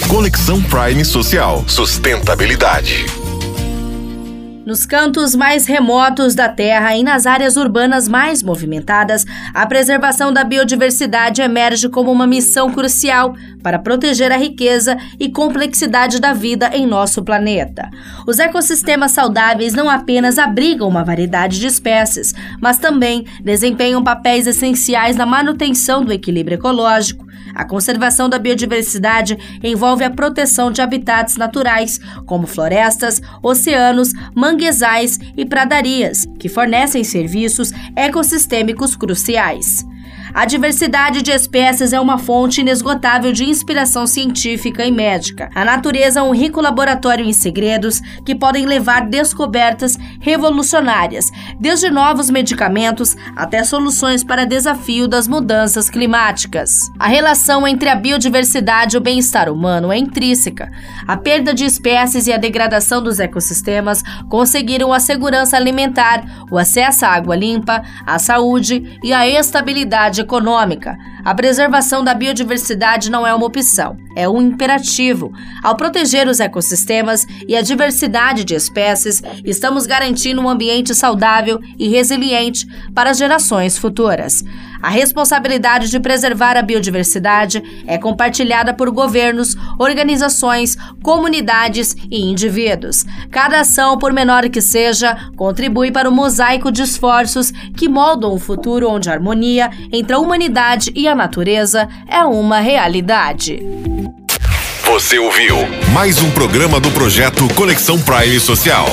Conexão Prime Social. Sustentabilidade. Nos cantos mais remotos da Terra e nas áreas urbanas mais movimentadas, a preservação da biodiversidade emerge como uma missão crucial para proteger a riqueza e complexidade da vida em nosso planeta. Os ecossistemas saudáveis não apenas abrigam uma variedade de espécies, mas também desempenham papéis essenciais na manutenção do equilíbrio ecológico, a conservação da biodiversidade envolve a proteção de habitats naturais, como florestas, oceanos, manguezais e pradarias, que fornecem serviços ecossistêmicos cruciais. A diversidade de espécies é uma fonte inesgotável de inspiração científica e médica. A natureza é um rico laboratório em segredos que podem levar descobertas revolucionárias, desde novos medicamentos até soluções para desafio das mudanças climáticas. A relação entre a biodiversidade e o bem-estar humano é intrínseca. A perda de espécies e a degradação dos ecossistemas conseguiram a segurança alimentar, o acesso à água limpa, a saúde e a estabilidade econômica. A preservação da biodiversidade não é uma opção, é um imperativo. Ao proteger os ecossistemas e a diversidade de espécies, estamos garantindo um ambiente saudável e resiliente para gerações futuras. A responsabilidade de preservar a biodiversidade é compartilhada por governos, organizações, comunidades e indivíduos. Cada ação, por menor que seja, contribui para o mosaico de esforços que moldam um futuro onde a harmonia a humanidade e a natureza é uma realidade. Você ouviu mais um programa do projeto Conexão Prime Social.